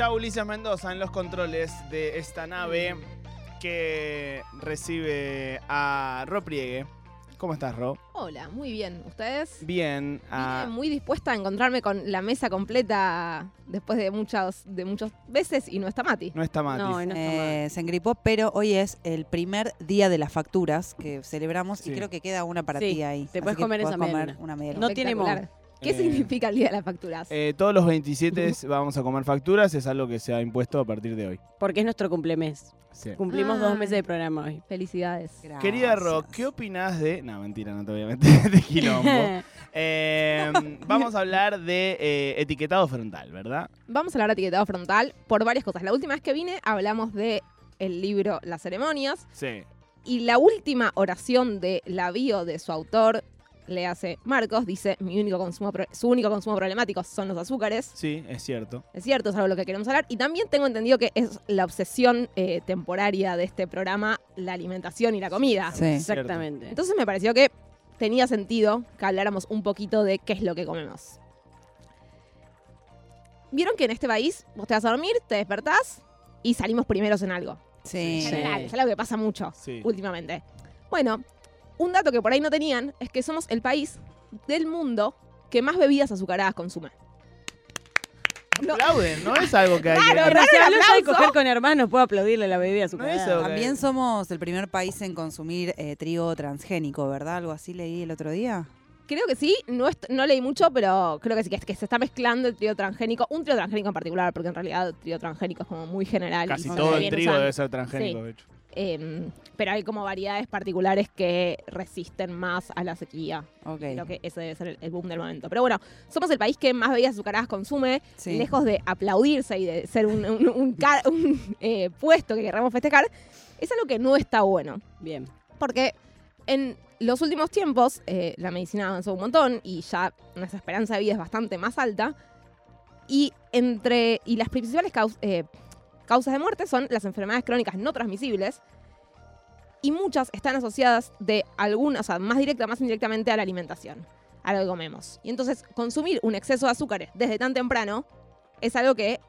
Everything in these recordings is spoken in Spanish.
ya Ulises Mendoza en los controles de esta nave que recibe a Ro Priegue. ¿Cómo estás, Ro? Hola, muy bien. ¿Ustedes? Bien. Vine ah, muy dispuesta a encontrarme con la mesa completa después de muchas de muchas veces y no está Mati. no está Mati. No, no está. Eh, se engripó, pero hoy es el primer día de las facturas que celebramos Sí. y creo que queda una para Sí, ti ahí. te puedes comer esa luna. una media No tiene. ¿Qué Eh, significa el día de las facturas? Eh, todos los 27 vamos a comer facturas, es algo que se ha impuesto a partir de hoy. Porque es nuestro cumplemes. Sí. Cumplimos Ah. dos meses de programa hoy. Felicidades. Gracias. Querida Ro, ¿qué opinas de.? No, mentira, no te voy a meter de quilombo. Eh, vamos a hablar de eh, etiquetado frontal, ¿verdad? Vamos a hablar de etiquetado frontal por varias cosas. La última vez que vine hablamos de el libro Las ceremonias Sí. y la última oración de la bio de su autor le hace Marcos dice mi único consumo su único consumo problemático son los azúcares. Sí, es cierto. Es cierto, es algo de lo que queremos hablar. Y también tengo entendido que es la obsesión eh, temporaria de este programa, la alimentación y la comida. Sí. Exactamente. Entonces me pareció que tenía sentido que habláramos un poquito de qué es lo que comemos. Vieron que en este país vos te vas a dormir, te despertás y salimos primeros en algo. Sí. En Sí. general, es algo que pasa mucho Sí. últimamente. Bueno, un dato que por ahí no tenían es que somos el país del mundo que más bebidas azucaradas consume. No. Aplauden, no es algo que hay Claro, que. De aplauso. coger con hermanos, puedo aplaudirle la bebida a No hizo- También somos el primer país en consumir eh, trigo transgénico, ¿verdad? Algo así leí el otro día. Creo que sí, no, leí mucho, pero creo que sí, que, es- que se está mezclando el trío transgénico, un trío transgénico en particular, porque en realidad el trío transgénico es como muy general. Casi todo el trigo debe ser transgénico, de hecho. Em, pero hay como variedades particulares que resisten más a la sequía. Ok. Creo que ese debe ser el, el boom del momento. Pero bueno, somos el país que más bebidas azucaradas consume, Sí. lejos de aplaudirse y de ser un, un- un ca- un, eh, puesto que querramos festejar, es algo que no está bueno. Bien. Porque en los últimos tiempos eh, la medicina avanzó un montón y ya nuestra esperanza de vida es bastante más alta. Y entre y las principales caus- eh, causas de muerte son las enfermedades crónicas no transmisibles. Y muchas están asociadas de alguna, o sea, más directa, más indirectamente a la alimentación, a lo que comemos. Y entonces consumir un exceso de azúcares desde tan temprano es algo que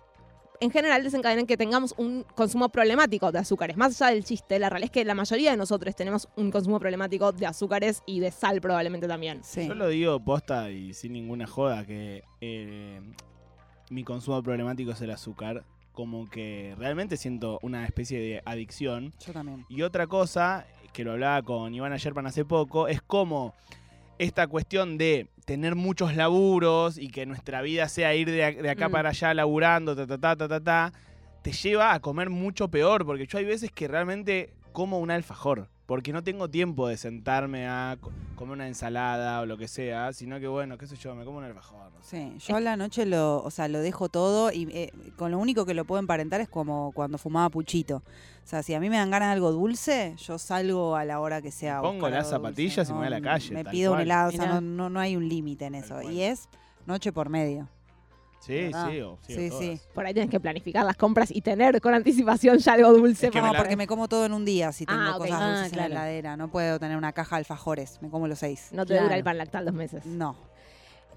en general desencadena en que tengamos un consumo problemático de azúcares. Más allá del chiste, la realidad es que la mayoría de nosotros tenemos un consumo problemático de azúcares y de sal probablemente también. Sí. Yo lo digo posta y sin ninguna joda que eh, mi consumo problemático es el azúcar. Como que realmente siento una especie de adicción. Yo también. Y otra cosa, que lo hablaba con Ivana Sherpan hace poco, es como esta cuestión de tener muchos laburos y que nuestra vida sea ir de, ac- de acá Mm. para allá laburando, ta, ta, ta, ta, ta, ta, te lleva a comer mucho peor, porque yo hay veces que realmente como un alfajor, porque no tengo tiempo de sentarme a co- comer una ensalada o lo que sea, sino que bueno, qué sé yo, me como un alfajor. no sé. Sí, yo a la noche lo, o sea, lo dejo todo y eh, con lo único que lo puedo emparentar es como cuando fumaba puchito. O sea, si a mí me dan ganas de algo dulce, yo salgo a la hora que sea. a Pongo las zapatillas dulce, y me voy a la no, calle, Me tal pido un helado, o sea, no, no, no hay un límite en eso. Y es noche por medio. Sí, ¿Verdad? sí, o- sí, Sí. Por ahí tienes que planificar las compras y tener con anticipación ya algo dulce. Es que para me la- No, porque me como todo en un día si tengo Ah, cosas Ah, dulces en la heladera. No puedo tener una caja de alfajores, me como los seis. No te Claro. dura el pan lactal dos meses. No.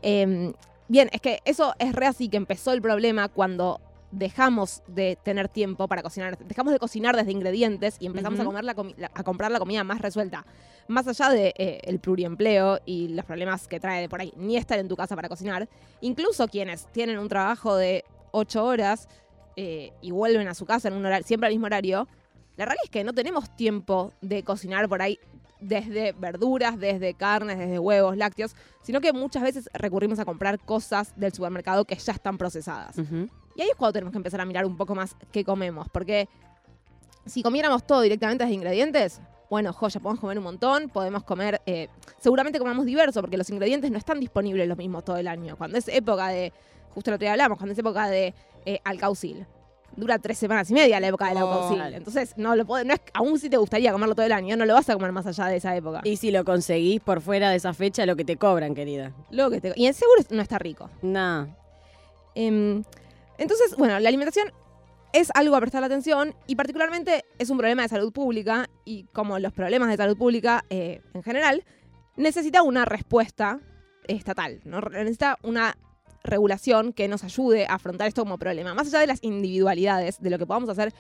Eh, bien, es que eso es re así que empezó el problema cuando dejamos de tener tiempo para cocinar, dejamos de cocinar desde ingredientes y empezamos a, comer la la- a comprar la comida más resuelta. Más allá de eh, el pluriempleo y los problemas que trae de por ahí, ni estar en tu casa para cocinar, incluso quienes tienen un trabajo de ocho horas eh, y vuelven a su casa en un horario, siempre al mismo horario, la realidad es que no tenemos tiempo de cocinar por ahí desde verduras, desde carnes, desde huevos, lácteos, sino que muchas veces recurrimos a comprar cosas del supermercado que ya están procesadas. Y ahí es cuando tenemos que empezar a mirar un poco más qué comemos, porque si comiéramos todo directamente desde ingredientes, bueno, joya, podemos comer un montón, podemos comer, eh, seguramente comemos diverso, porque los ingredientes no están disponibles los mismos todo el año. Cuando es época de, justo otro día hablamos, cuando es época de eh, alcaucil, dura tres semanas y media la época del Oh. alcaucil. Entonces, no lo no es, aún si te gustaría comerlo todo el año, no lo vas a comer más allá de esa época. Y si lo conseguís por fuera de esa fecha, lo que te cobran, querida. Luego que te- y en seguro no está rico. Nah. Em, entonces, bueno, la alimentación es algo a prestar atención y particularmente es un problema de salud pública y como los problemas de salud pública eh, en general, necesita una respuesta estatal, ¿no? necesita una regulación que nos ayude a afrontar esto como problema. Más allá de las individualidades, de lo que podamos hacer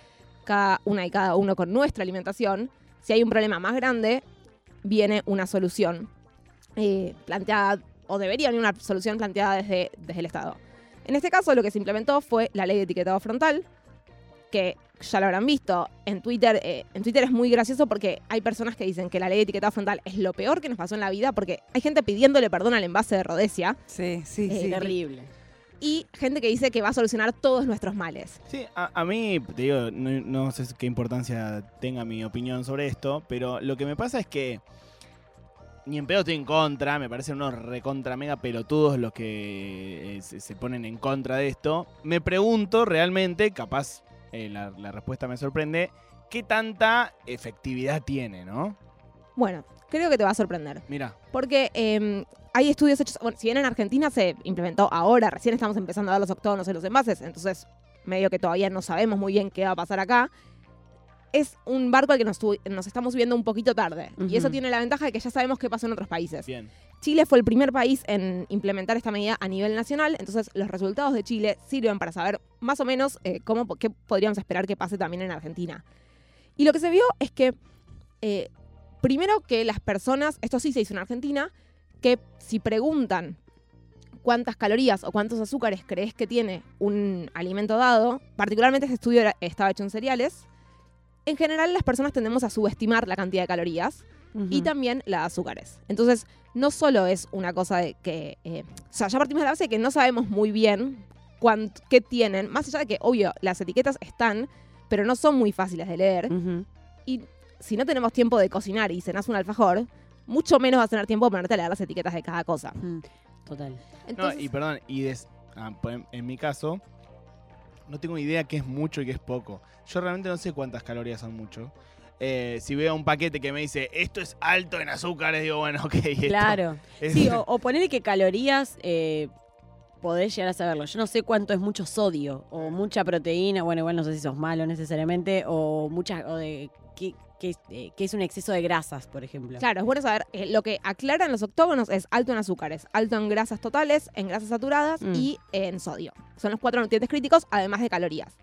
cada una y cada uno con nuestra alimentación, si hay un problema más grande, viene una solución eh, planteada, o debería venir una solución planteada desde, desde el Estado. En este caso, lo que se implementó fue la ley de etiquetado frontal, que ya lo habrán visto en Twitter. eh, en Twitter es muy gracioso porque hay personas que dicen que la ley de etiquetado frontal es lo peor que nos pasó en la vida, porque hay gente pidiéndole perdón al envase de Rodesia Sí, sí, Eh, sí. Terrible. y gente que dice que va a solucionar todos nuestros males. Sí, a, a mí, te digo, no, no sé qué importancia tenga mi opinión sobre esto, pero lo que me pasa es que ni en pedo estoy en contra, me parecen unos recontra mega pelotudos los que eh, se, se ponen en contra de esto. Me pregunto realmente, capaz eh, la, la respuesta me sorprende, qué tanta efectividad tiene, ¿no? Bueno, creo que te va a sorprender. Mira, Porque eh, hay estudios hechos, bueno, si bien en Argentina se implementó ahora, recién estamos empezando a dar los octógonos en los envases, entonces medio que todavía no sabemos muy bien qué va a pasar acá. Es un barco al que nos, estamos subiendo un poquito tarde. Y eso tiene la ventaja de que ya sabemos qué pasó en otros países. bien. Chile fue el primer país en implementar esta medida a nivel nacional, entonces los resultados de Chile sirven para saber más o menos eh, cómo, qué podríamos esperar que pase también en Argentina. Y lo que se vio es que, eh, primero que las personas, esto sí se hizo en Argentina, que si preguntan cuántas calorías o cuántos azúcares crees que tiene un alimento dado, particularmente este estudio estaba hecho en cereales, en general las personas tendemos a subestimar la cantidad de calorías y también la de azúcares. Entonces, no solo es una cosa de que. eh, o sea, ya partimos de la base de que no sabemos muy bien cuánt- qué tienen, más allá de que, obvio, las etiquetas están, pero no son muy fáciles de leer. Y si no tenemos tiempo de cocinar y cenás un alfajor, mucho menos vas a tener tiempo de ponerte a leer las etiquetas de cada cosa. Mm. Total. No, y perdón, y des- ah, pues, en, en mi caso, no tengo idea qué es mucho y qué es poco. Yo realmente no sé cuántas calorías son mucho. Eh, si veo un paquete que me dice esto es alto en azúcares, digo, bueno, ok. esto Claro. es- Sí, o, o ponerle que calorías eh, podés llegar a saberlo. Yo no sé cuánto es mucho sodio o mucha proteína. Bueno, igual no sé si sos malo necesariamente. O mucha. O de qué, eh, qué es un exceso de grasas, por ejemplo. Claro, es bueno saber, eh, lo que aclaran los octógonos es alto en azúcares, alto en grasas totales, en grasas saturadas Mm. y en sodio. Son los cuatro nutrientes críticos, además de calorías.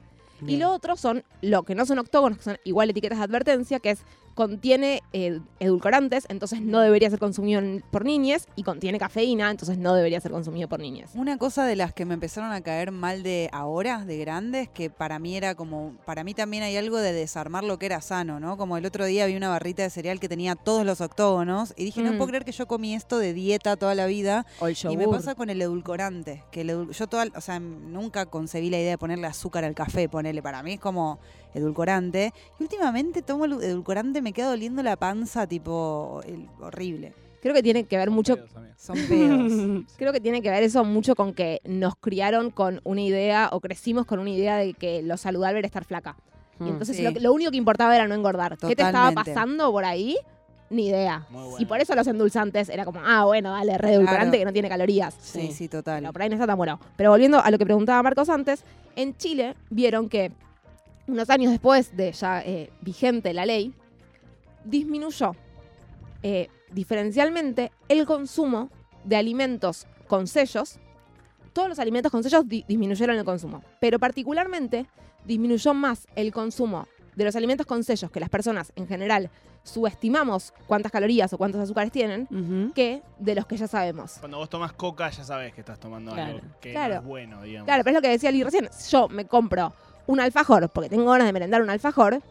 Y lo otro son lo que no son octógonos, que son igual etiquetas de advertencia, que es contiene eh, edulcorantes, entonces no debería ser consumido por niñas, y contiene cafeína, entonces no debería ser consumido por niñas. Una cosa de las que me empezaron a caer mal de ahora, de grandes, que para mí era como, para mí también hay algo de desarmar lo que era sano, ¿no? Como el otro día vi una barrita de cereal que tenía todos los octógonos y dije, no Mm. puedo creer que yo comí esto de dieta toda la vida. O el Y me pasa con el edulcorante, que el edul- yo toda, o sea, nunca concebí la idea de ponerle azúcar al café, para mí es como edulcorante. Y últimamente tomo el edulcorante, me queda doliendo la panza, tipo, el- horrible. Creo que tiene que ver mucho Pedos. Son pedos. Creo que tiene que ver eso mucho con que nos criaron con una idea o crecimos con una idea de que lo saludable era estar flaca. Y Mm. entonces Sí. lo, lo único que importaba era no engordar. ¿Qué te estaba pasando por ahí? Ni idea. Muy bueno. Y por eso los endulzantes era como, ah, bueno, dale, re edulcorante Claro. que no tiene calorías. Sí, Sí. sí, total. Pero por ahí no está tan bueno. Pero volviendo a lo que preguntaba Marcos antes, en Chile vieron que unos años después de ya eh, vigente la ley, disminuyó eh, diferencialmente el consumo de alimentos con sellos. Todos los alimentos con sellos di- disminuyeron el consumo, pero particularmente disminuyó más el consumo de los alimentos con sellos que las personas en general subestimamos cuántas calorías o cuántos azúcares tienen que de los que ya sabemos. Cuando vos tomas coca ya sabes que estás tomando algo que Claro. no es bueno, digamos. Claro, pero es lo que decía Lee recién. Yo me compro un alfajor porque tengo ganas de merendar un alfajor.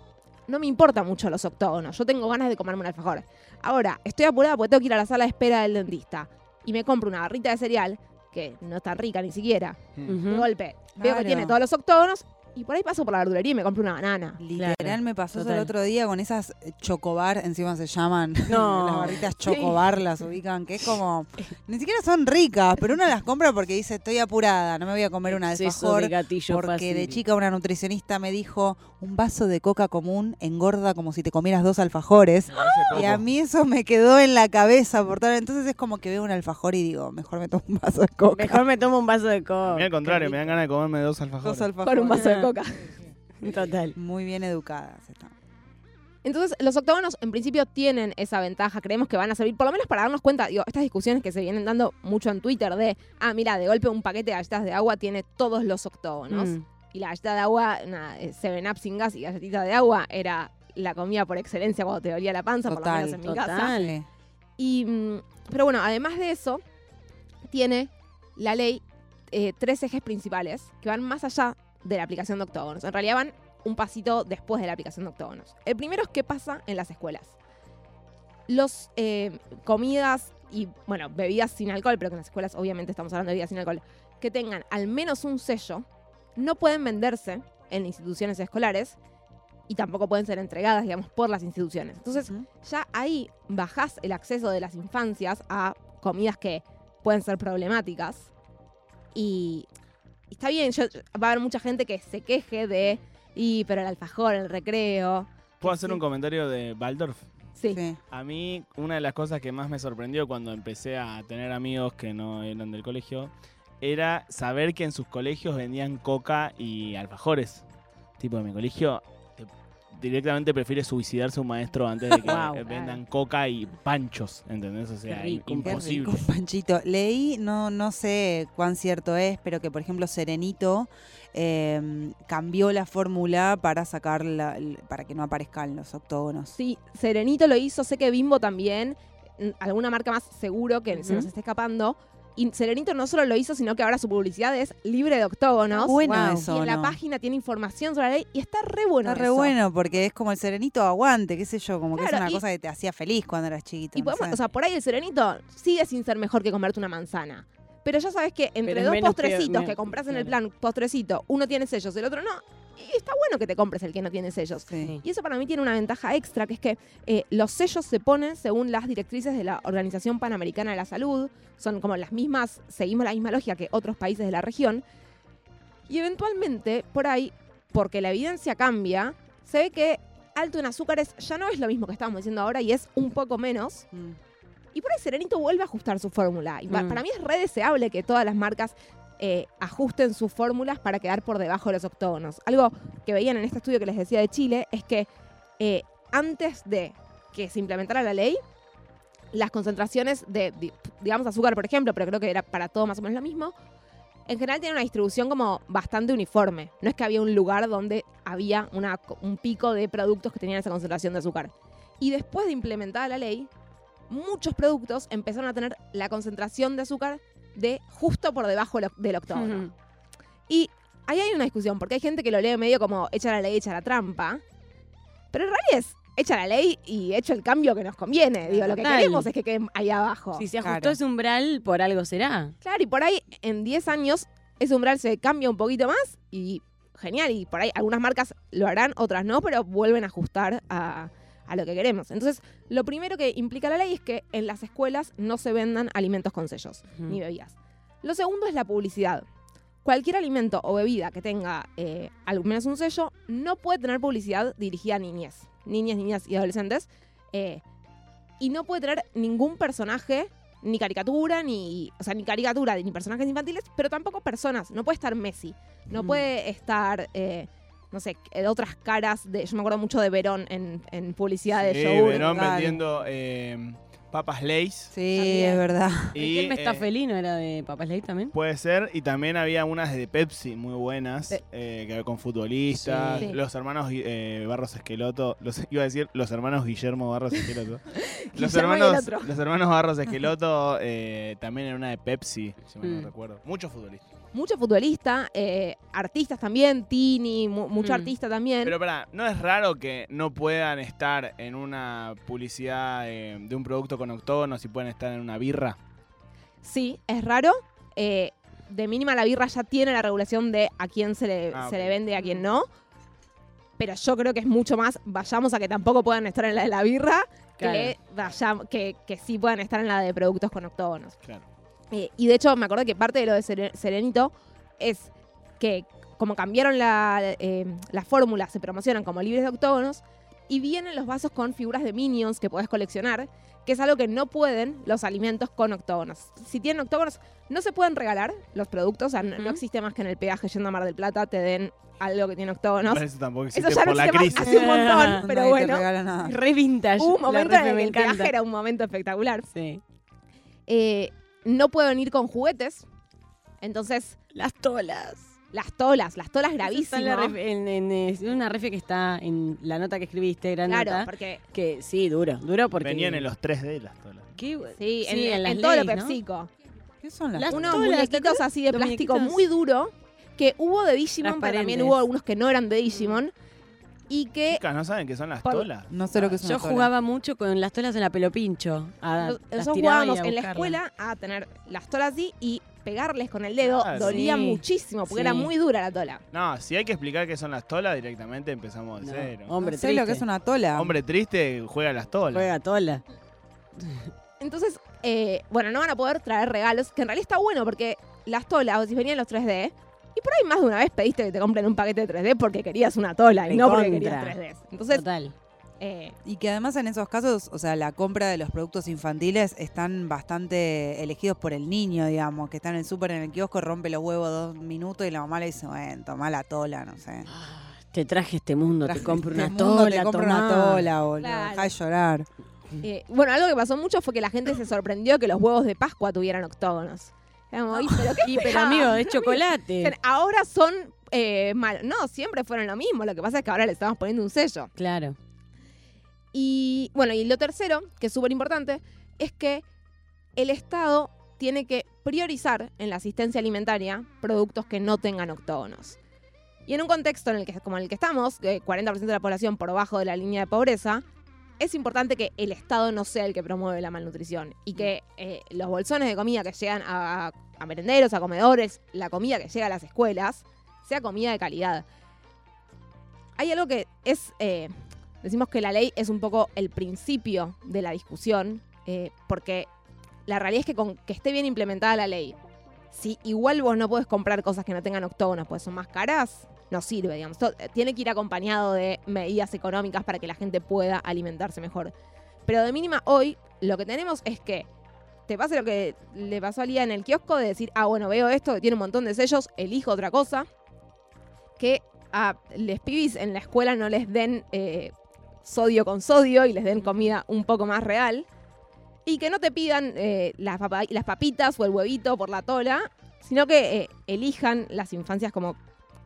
No me importa mucho los octógonos. Yo tengo ganas de comerme un alfajor. Ahora, estoy apurada porque tengo que ir a la sala de espera del dentista. Y me compro una barrita de cereal, que no está rica ni siquiera. Mm. Ujú. De golpe. Veo que tiene todos los octógonos. Y por ahí paso por la verdulería y me compro una banana. Literal Claro, me pasó eso el otro día con esas eh, chocobar, encima se llaman No. las barritas chocobar, las ubican, que es como, ni siquiera son ricas, pero uno las compra porque dice, estoy apurada, no me voy a comer un Exceso alfajor. de gatillo Porque fácil. de chica una nutricionista me dijo, un vaso de coca común engorda como si te comieras dos alfajores. Me parece Y a mí eso me quedó en la cabeza, por tal. Entonces es como que veo un alfajor y digo, mejor me tomo un vaso de coca. Mejor me tomo un vaso de coca. A mí al contrario, me dan ganas de comerme dos alfajores. Dos alfajores. Un vaso de coca. Total. Muy bien educadas están. Entonces, los octógonos en principio tienen esa ventaja. Creemos que van a servir, por lo menos para darnos cuenta, digo, estas discusiones que se vienen dando mucho en Twitter de, ah, mira, de golpe un paquete de galletas de agua tiene todos los octógonos. Mm. Y la galleta de agua, una eh, Seven Up sin gas y galletita de agua, era la comida por excelencia cuando te dolía la panza, por lo menos en mi total. casa. Y, mm, pero bueno, además de eso, tiene la ley eh, tres ejes principales que van más allá de la aplicación de octógonos. En realidad van un pasito después de la aplicación de octógonos. El primero es qué pasa en las escuelas. Los eh, comidas y, bueno, bebidas sin alcohol, pero que en las escuelas obviamente estamos hablando de bebidas sin alcohol, que tengan al menos un sello, no pueden venderse en instituciones escolares y tampoco pueden ser entregadas, digamos, por las instituciones. Entonces, ya ahí bajás el acceso de las infancias a comidas que pueden ser problemáticas. Y está bien, yo- va a haber mucha gente que se queje de, y pero el alfajor, el recreo. ¿Puedo hacer Sí. un comentario de Waldorf? Sí. Sí. A mí, una de las cosas que más me sorprendió cuando empecé a tener amigos que no eran del colegio era saber que en sus colegios vendían coca y alfajores. Tipo, en mi colegio directamente prefiere suicidarse un maestro antes de que vendan coca y panchos, ¿entendés? O sea, rico, qué Qué imposible. rico, Panchito. Leí, no, no sé cuán cierto es, pero que por ejemplo Serenito eh, cambió la fórmula para sacar la- para que no aparezcan los octógonos. Sí, Serenito lo hizo, sé que Bimbo también, mm, alguna marca más seguro que se nos está escapando. Y Serenito no solo lo hizo, sino que ahora su publicidad es libre de octógonos. Bueno Wow. eso, y en la ¿no? página tiene información sobre la ley y está re bueno. Está re eso. bueno porque es como el Serenito aguante, qué sé yo, como que Claro, es una y- cosa que te hacía feliz cuando eras chiquito. Y no podemos, o sea, por ahí el serenito sigue sin ser mejor que comerte una manzana. Pero ya sabes que entre dos que- postrecitos me- que compras en el plan postrecito, uno tiene sellos, el otro no. Y está bueno que te compres el que no tiene sellos. Sí. Y eso para mí tiene una ventaja extra, que es que eh, los sellos se ponen según las directrices de la Organización Panamericana de la Salud. Son como las mismas, seguimos la misma lógica que otros países de la región. Y eventualmente, por ahí, porque la evidencia cambia, se ve que alto en azúcares ya no es lo mismo que estábamos diciendo ahora y es un poco menos. Mm. Y por ahí Serenito vuelve a ajustar su fórmula. Y Mm. para mí es re deseable que todas las marcas eh, ajusten sus fórmulas para quedar por debajo de los octógonos. Algo que veían en este estudio que les decía de Chile es que eh, antes de que se implementara la ley, las concentraciones de, di- digamos, azúcar, por ejemplo, pero creo que era para todo más o menos lo mismo, en general tiene una distribución como bastante uniforme. No es que había un lugar donde había un pico de productos que tenían esa concentración de azúcar. Y después de implementada la ley, muchos productos empezaron a tener la concentración de azúcar de justo por debajo del oc- del octógono. Y ahí hay una discusión, porque hay gente que lo lee medio como echa la ley, echa la trampa. Pero en realidad es echa la ley y hecho el cambio que nos conviene. Digo, lo que Total. queremos es que queden ahí abajo. Si se ajustó Claro. ese umbral, por algo será. Claro, y por ahí en 10 años ese umbral se cambia un poquito más y genial. Y por ahí algunas marcas lo harán, otras no, pero vuelven a ajustar a, a lo que queremos. Entonces, lo primero que implica la ley es que en las escuelas no se vendan alimentos con sellos ni bebidas. Lo segundo es la publicidad. Cualquier alimento o bebida que tenga eh, al menos un sello no puede tener publicidad dirigida a niñez, niñas, niñas y adolescentes. eh, y no puede tener ningún personaje, ni caricatura, ni. O sea, ni caricatura, ni personajes infantiles, pero tampoco personas. No puede estar Messi. No Mm. puede estar. eh, no sé, eh, otras caras de. Yo me acuerdo mucho de Verón en, en publicidad de yogur. Verón Claro. vendiendo eh, papas Lays. Sí, También. es verdad. Y, ¿Quién me está eh, felino? ¿Era de Papas Ley también? Puede ser, y también había unas de Pepsi muy buenas, eh, que con futbolistas, Sí. los hermanos eh, Barros Esqueloto, los, iba a decir los hermanos Guillermo Barros Esqueloto. los, el hermanos, los hermanos Barros Esqueloto eh, también en una de Pepsi, si mal no Mm. recuerdo. Muchos futbolistas. Mucho futbolista, eh, artistas también, Tini, mu- mucho Mm. artista también. Pero pará, ¿no es raro que no puedan estar en una publicidad eh, de un producto con octógonos y pueden estar en una birra? Sí, es raro. Eh, de mínima la birra ya tiene la regulación de a quién se le, Ah, se le vende y a quién no. Pero yo creo que es mucho más, vayamos a que tampoco puedan estar en la de la birra, que, vayam- que, que sí puedan estar en la de productos con octógonos. Claro. Eh, y de hecho, me acordé que parte de lo de Sere- Serenito es que como cambiaron la, eh, la fórmula, se promocionan como libres de octógonos, Y vienen los vasos con figuras de minions que podés coleccionar, que es algo que no pueden los alimentos con octógonos. Si tienen octógonos, no se pueden regalar los productos, o sea, no, no existe más que en el peaje yendo a Mar del Plata te den algo que tiene octógonos. Pero eso tampoco Eso existe ya no por la existe más crisis. hace un montón, pero bueno. Re vintage. Un la momento en el me que el peaje era un momento espectacular. Sí. Eh, no pueden ir con juguetes. Entonces, Las tolas. las tolas, las tolas en, gravísimas. en- en, una refe que está en la nota que escribiste, gran Claro, nota. porque Que sí, duro, duro porque. Venían en los 3D las tolas. ¿Qué? sí, en, en las en todo lo. Pepsico. ¿Qué son las Las Unos tolas, ¿te muñequitos así de plástico muy duro que hubo de Digimon, pero también hubo unos que no eran de Digimon. Y que Chicas, ¿no saben qué son las Por- tolas? No sé lo que una Yo jugaba mucho con las tolas en la pelo pincho. a- nos- las nosotros jugábamos a en la escuela a tener las tolas así y pegarles con el dedo Claro. dolía Sí. muchísimo porque era muy dura la tola. No, si hay que explicar qué son las tolas, directamente empezamos de No, cero. Hombre, no sé lo que es una tola. Hombre triste juega las tolas. Juega tola. Entonces, eh, bueno, no van a poder traer regalos, que en realidad está bueno porque las tolas, si venían los 3D, y por ahí más de una vez pediste que te compren un paquete de 3D porque querías una tola y no porque querías 3D. Entonces, Total. eh, Y que además en esos casos, o sea, la compra de los productos infantiles están bastante elegidos por el niño, digamos, que está en el súper, en el kiosco, rompe los huevos dos minutos y la mamá le dice, bueno, toma la tola, no sé. Te traje este mundo, Traje te compro este una mundo, tola, Te compro tomá. una tola, boludo. Claro. Dejá de llorar. eh, bueno, algo que pasó mucho fue que la gente se sorprendió que los huevos de Pascua tuvieran octógonos. Era como, "Ay, pero Y pero esperaba?". amigo, es chocolate. Ahora son eh, malos. No, siempre fueron lo mismo. Lo que pasa es que ahora le estamos poniendo un sello. Claro. Y bueno, y lo tercero, que es súper importante, es que el Estado tiene que priorizar en la asistencia alimentaria productos que no tengan octógonos. Y en un contexto en el que, como en el que estamos, que 40% de la población por debajo de la línea de pobreza, es importante que el Estado no sea el que promueve la malnutrición y que eh, los bolsones de comida que llegan a, merenderos, a comedores, la comida que llega a las escuelas, sea comida de calidad. Hay algo que es eh, decimos que la ley es un poco el principio de la discusión, eh, porque la realidad es que con que esté bien implementada la ley, si igual vos no podés comprar cosas que no tengan octógonos, pues son más caras, no sirve, digamos. To- eh, Tiene que ir acompañado de medidas económicas para que la gente pueda alimentarse mejor. Pero de mínima hoy, lo que tenemos es que te pase lo que le pasó a Lía en el kiosco de decir, ah, bueno, veo esto que tiene un montón de sellos, elijo otra cosa. Que a les pibis en la escuela no les den eh, sodio con sodio y les den comida un poco más real. Y que no te pidan eh, las, las papitas o el huevito por la tola, sino que elijan las infancias como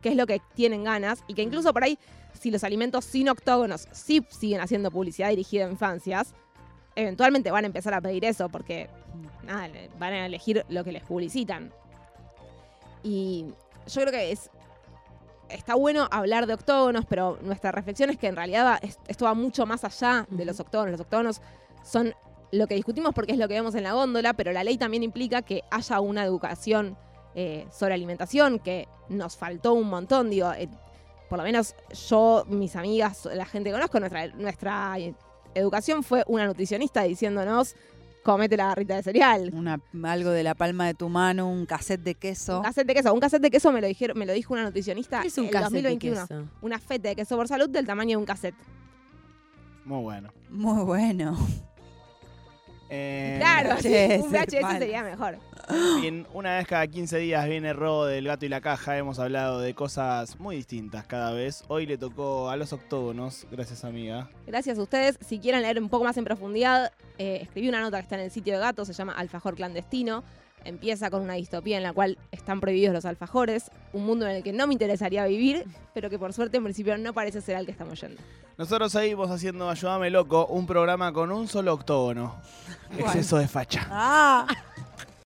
qué es lo que tienen ganas. Y que incluso por ahí, si los alimentos sin octógonos sí siguen haciendo publicidad dirigida a infancias, eventualmente van a empezar a pedir eso porque nada, van a elegir lo que les publicitan. Y yo creo que es está bueno hablar de octógonos, pero nuestra reflexión es que en realidad va- esto va mucho más allá de los octógonos. Los octógonos son lo que discutimos porque es lo que vemos en la góndola, pero la ley también implica que haya una educación eh, sobre alimentación que nos faltó un montón. Digo, eh, por lo menos yo, mis amigas, la gente que conozco, nuestra, nuestra eh, educación fue una nutricionista diciéndonos, comete la barrita de cereal. Una, algo de la palma de tu mano, un cassette de queso. Un cassette de queso. Un cassette de queso me lo, dijeron, me lo dijo una nutricionista ¿Qué es un en cassette de 2021. queso? Una feta de queso por salud del tamaño de un cassette. Muy bueno. Muy bueno. Eh, Claro, sí, un VHS sería mejor. Bien, una vez cada 15 días viene Ro del gato y la caja. Hemos hablado de cosas muy distintas cada vez. Hoy le tocó a los octógonos. Gracias, amiga. Gracias a ustedes. Si quieren leer un poco más en profundidad, eh, escribí una nota que está en el sitio de Gato, se llama Alfajor Clandestino. Empieza con una distopía en la cual están prohibidos los alfajores, un mundo en el que no me interesaría vivir, pero que por suerte en principio no parece ser al que estamos yendo. Nosotros seguimos haciendo Ayúdame Loco, un programa con un solo octógono. Exceso de facha. Ah,